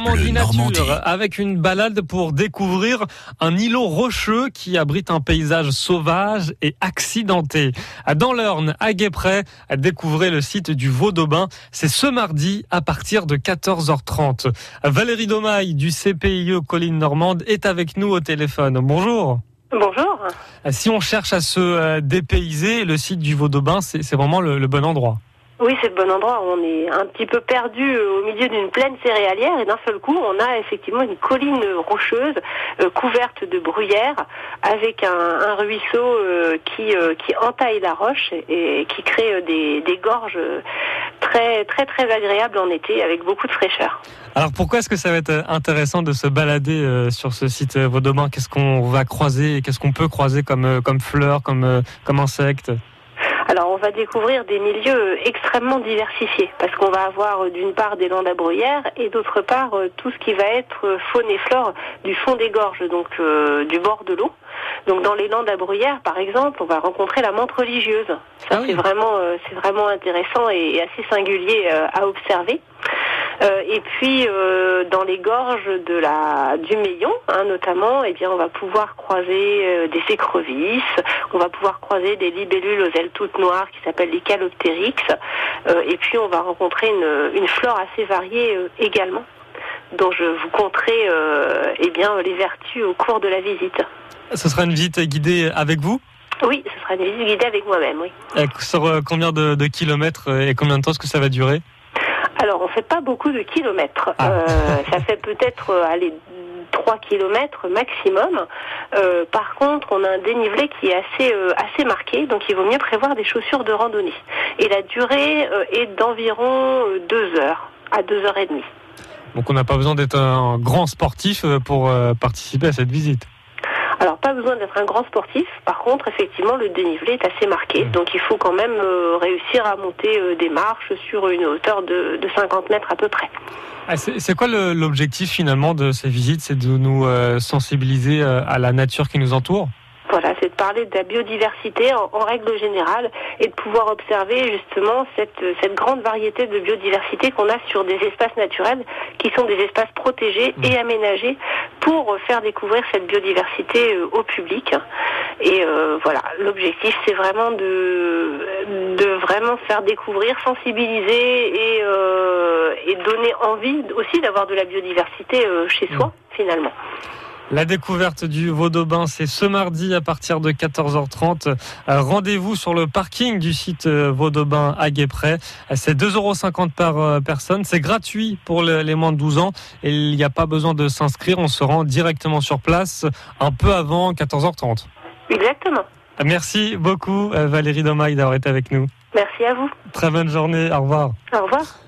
Normandie Nature avec une balade pour découvrir un îlot rocheux qui abrite un paysage sauvage et accidenté. Dans l'Orne, à Guéprès, découvrez le site du Vaudaubin. C'est ce mardi à partir de 14h30. Valérie Domaille du CPIE Colline Normande est avec nous au téléphone. Bonjour. Bonjour. Si on cherche à se euh, dépayser, le site du Vaudaubin, c'est vraiment le bon endroit. Oui, c'est le bon endroit. On est un petit peu perdu euh, au milieu d'une plaine céréalière et d'un seul coup, on a effectivement une colline rocheuse euh, couverte de bruyère avec un, ruisseau euh, qui, entaille la roche et, qui crée des, gorges très très très agréables en été avec beaucoup de fraîcheur. Alors pourquoi est-ce que ça va être intéressant de se balader sur ce site Vaudomain Qu'est-ce qu'on va croiser Qu'est-ce qu'on peut croiser comme, comme fleurs, comme, comme insectes? Alors on va découvrir des milieux extrêmement diversifiés parce qu'on va avoir euh, d'une part des landes à bruyères et d'autre part euh, tout ce qui va être euh, faune et flore du fond des gorges, donc du bord de l'eau. Donc dans les landes à bruyères, par exemple, on va rencontrer la menthe religieuse. Ça ah c'est vraiment c'est vraiment intéressant et assez singulier à observer. Euh, et puis euh, dans les gorges de la du Meillon, hein, notamment, eh bien on va pouvoir croiser euh, des écrevisses, on va pouvoir croiser des libellules aux ailes toutes noires qui s'appellent les caloptérix, et puis on va rencontrer une, une flore assez variée également, dont je vous conterai eh bien les vertus au cours de la visite. Ce sera une visite guidée avec vous? Oui, ce sera une visite guidée avec moi-même, oui. Sur combien de, de kilomètres et combien de temps est-ce que ça va durer? Alors, on fait pas beaucoup de kilomètres. Ah. Euh, ça fait peut-être euh, aller 3 kilomètres maximum. Euh, par contre, on a un dénivelé qui est assez assez marqué, donc il vaut mieux prévoir des chaussures de randonnée. Et la durée est d'environ 2 heures à 2 heures et demie. Donc on n'a pas besoin d'être un grand sportif pour participer à cette visite. Alors pas besoin d'être un grand sportif. Par contre, effectivement, le dénivelé est assez marqué. Mmh. Donc il faut quand même euh, réussir à monter euh, des marches sur une hauteur de, 50 mètres à peu près. Ah, c'est quoi l'objectif finalement de ces visites? C'est de nous euh, sensibiliser à la nature qui nous entoure? Voilà, c'est de parler de la biodiversité en, règle générale et de pouvoir observer justement cette, cette grande variété de biodiversité qu'on a sur des espaces naturels qui sont des espaces protégés et mmh. aménagés pour faire découvrir cette biodiversité euh, au public. Et euh, voilà, l'objectif c'est vraiment de, de vraiment faire découvrir, sensibiliser et, euh, et donner envie aussi d'avoir de la biodiversité chez soi mmh. finalement. La découverte du Vaudaubin, c'est ce mardi à partir de 14h30. Euh, rendez-vous sur le parking du site euh, Vaudaubin à Guéprès. C'est 2,50 euros par euh, personne. C'est gratuit pour les moins de 12 ans et il n'y a pas besoin de s'inscrire. On se rend directement sur place un peu avant 14h30. Exactement. Merci beaucoup Valérie Domaille d'avoir été avec nous. Merci à vous. Très bonne journée. Au revoir. Au revoir.